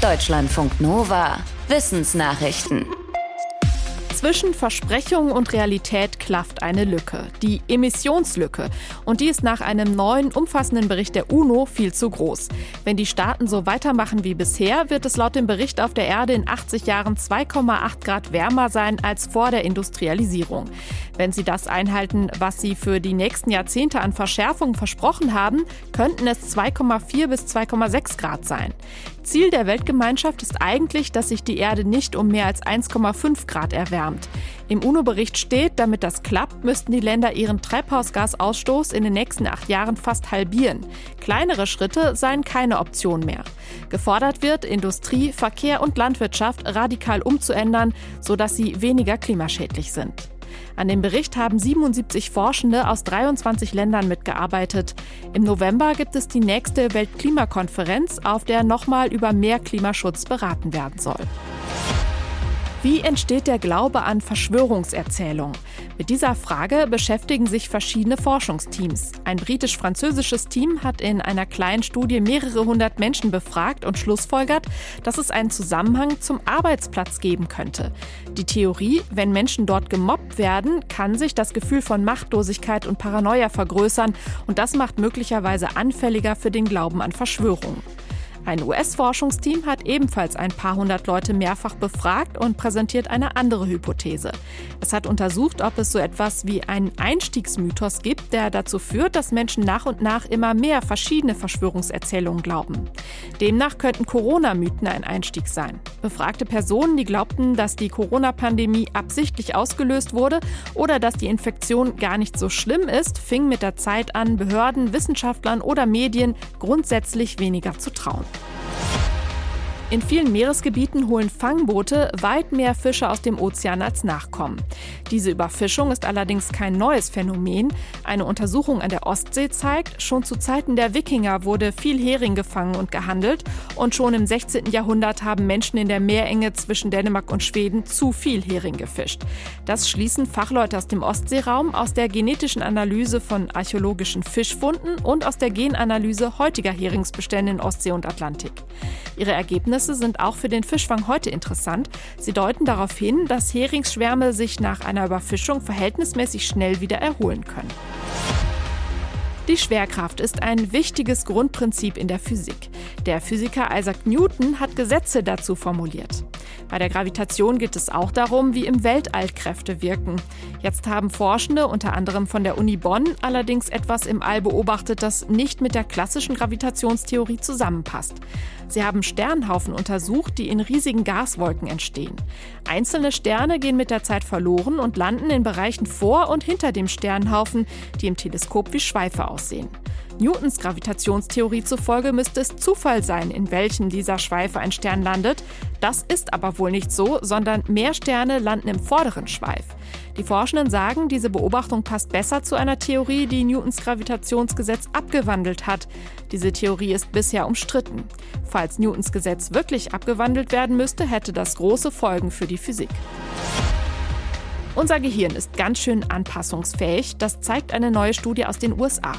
Deutschlandfunk Nova. Wissensnachrichten. Zwischen Versprechung und Realität klafft eine Lücke, die Emissionslücke. Und die ist nach einem neuen, umfassenden Bericht der UNO viel zu groß. Wenn die Staaten so weitermachen wie bisher, wird es laut dem Bericht auf der Erde in 80 Jahren 2,8 Grad wärmer sein als vor der Industrialisierung. Wenn sie das einhalten, was sie für die nächsten Jahrzehnte an Verschärfung versprochen haben, könnten es 2,4 bis 2,6 Grad sein. Ziel der Weltgemeinschaft ist eigentlich, dass sich die Erde nicht um mehr als 1,5 Grad erwärmt. Im UNO-Bericht steht, damit das klappt, müssten die Länder ihren Treibhausgasausstoß in den nächsten acht Jahren fast halbieren. Kleinere Schritte seien keine Option mehr. Gefordert wird, Industrie, Verkehr und Landwirtschaft radikal umzuändern, sodass sie weniger klimaschädlich sind. An dem Bericht haben 77 Forschende aus 23 Ländern mitgearbeitet. Im November gibt es die nächste Weltklimakonferenz, auf der nochmal über mehr Klimaschutz beraten werden soll. Wie entsteht der Glaube an Verschwörungserzählungen? Mit dieser Frage beschäftigen sich verschiedene Forschungsteams. Ein britisch-französisches Team hat in einer kleinen Studie mehrere hundert Menschen befragt und schlussfolgert, dass es einen Zusammenhang zum Arbeitsplatz geben könnte. Die Theorie, wenn Menschen dort gemobbt werden, kann sich das Gefühl von Machtlosigkeit und Paranoia vergrößern und das macht möglicherweise anfälliger für den Glauben an Verschwörungen. Ein US-Forschungsteam hat ebenfalls ein paar hundert Leute mehrfach befragt und präsentiert eine andere Hypothese. Es hat untersucht, ob es so etwas wie einen Einstiegsmythos gibt, der dazu führt, dass Menschen nach und nach immer mehr verschiedene Verschwörungserzählungen glauben. Demnach könnten Corona-Mythen ein Einstieg sein. Befragte Personen, die glaubten, dass die Corona-Pandemie absichtlich ausgelöst wurde oder dass die Infektion gar nicht so schlimm ist, fingen mit der Zeit an, Behörden, Wissenschaftlern oder Medien grundsätzlich weniger zu trauen. In vielen Meeresgebieten holen Fangboote weit mehr Fische aus dem Ozean als Nachkommen. Diese Überfischung ist allerdings kein neues Phänomen. Eine Untersuchung an der Ostsee zeigt, schon zu Zeiten der Wikinger wurde viel Hering gefangen und gehandelt und schon im 16. Jahrhundert haben Menschen in der Meerenge zwischen Dänemark und Schweden zu viel Hering gefischt. Das schließen Fachleute aus dem Ostseeraum aus der genetischen Analyse von archäologischen Fischfunden und aus der Genanalyse heutiger Heringsbestände in Ostsee und Atlantik. Ihre Ergebnisse sind auch für den Fischfang heute interessant. Sie deuten darauf hin, dass Heringsschwärme sich nach einer Überfischung verhältnismäßig schnell wieder erholen können. Die Schwerkraft ist ein wichtiges Grundprinzip in der Physik. Der Physiker Isaac Newton hat Gesetze dazu formuliert. Bei der Gravitation geht es auch darum, wie im Weltall Kräfte wirken. Jetzt haben Forschende, unter anderem von der Uni Bonn, allerdings etwas im All beobachtet, das nicht mit der klassischen Gravitationstheorie zusammenpasst. Sie haben Sternhaufen untersucht, die in riesigen Gaswolken entstehen. Einzelne Sterne gehen mit der Zeit verloren und landen in Bereichen vor und hinter dem Sternhaufen, die im Teleskop wie Schweife aussehen. Newtons Gravitationstheorie zufolge müsste es Zufall sein, in welchen dieser Schweife ein Stern landet. Das ist aber wohl nicht so, sondern mehr Sterne landen im vorderen Schweif. Die Forschenden sagen, diese Beobachtung passt besser zu einer Theorie, die Newtons Gravitationsgesetz abgewandelt hat. Diese Theorie ist bisher umstritten. Falls Newtons Gesetz wirklich abgewandelt werden müsste, hätte das große Folgen für die Physik. Unser Gehirn ist ganz schön anpassungsfähig. Das zeigt eine neue Studie aus den USA.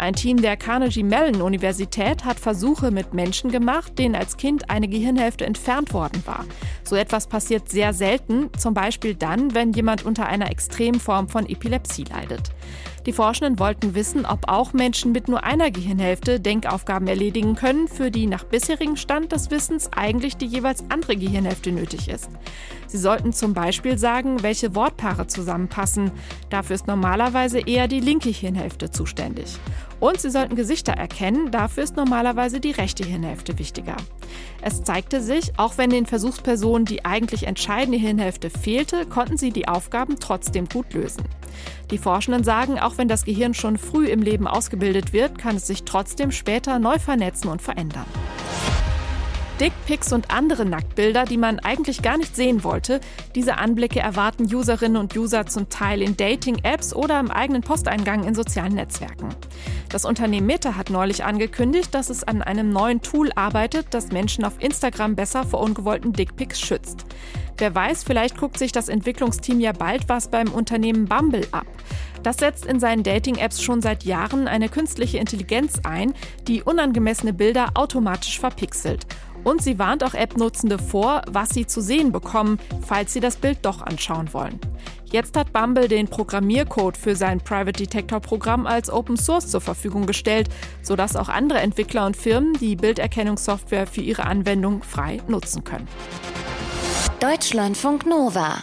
Ein Team der Carnegie Mellon Universität hat Versuche mit Menschen gemacht, denen als Kind eine Gehirnhälfte entfernt worden war. So etwas passiert sehr selten, zum Beispiel dann, wenn jemand unter einer extremen Form von Epilepsie leidet. Die Forschenden wollten wissen, ob auch Menschen mit nur einer Gehirnhälfte Denkaufgaben erledigen können, für die nach bisherigem Stand des Wissens eigentlich die jeweils andere Gehirnhälfte nötig ist. Sie sollten zum Beispiel sagen, welche Wortpaare zusammenpassen. Dafür ist normalerweise eher die linke Hirnhälfte zuständig. Und sie sollten Gesichter erkennen, dafür ist normalerweise die rechte Hirnhälfte wichtiger. Es zeigte sich, auch wenn den Versuchspersonen die eigentlich entscheidende Hirnhälfte fehlte, konnten sie die Aufgaben trotzdem gut lösen. Die Forschenden sagen, auch wenn das Gehirn schon früh im Leben ausgebildet wird, kann es sich trotzdem später neu vernetzen und verändern. Dickpics und andere Nacktbilder, die man eigentlich gar nicht sehen wollte. Diese Anblicke erwarten Userinnen und User zum Teil in Dating-Apps oder im eigenen Posteingang in sozialen Netzwerken. Das Unternehmen Meta hat neulich angekündigt, dass es an einem neuen Tool arbeitet, das Menschen auf Instagram besser vor ungewollten Dickpics schützt. Wer weiß, vielleicht guckt sich das Entwicklungsteam ja bald was beim Unternehmen Bumble ab. Das setzt in seinen Dating-Apps schon seit Jahren eine künstliche Intelligenz ein, die unangemessene Bilder automatisch verpixelt. Und sie warnt auch App-Nutzende vor, was sie zu sehen bekommen, falls sie das Bild doch anschauen wollen. Jetzt hat Bumble den Programmiercode für sein Private Detector Programm als Open Source zur Verfügung gestellt, sodass auch andere Entwickler und Firmen die Bilderkennungssoftware für ihre Anwendung frei nutzen können. Deutschlandfunk Nova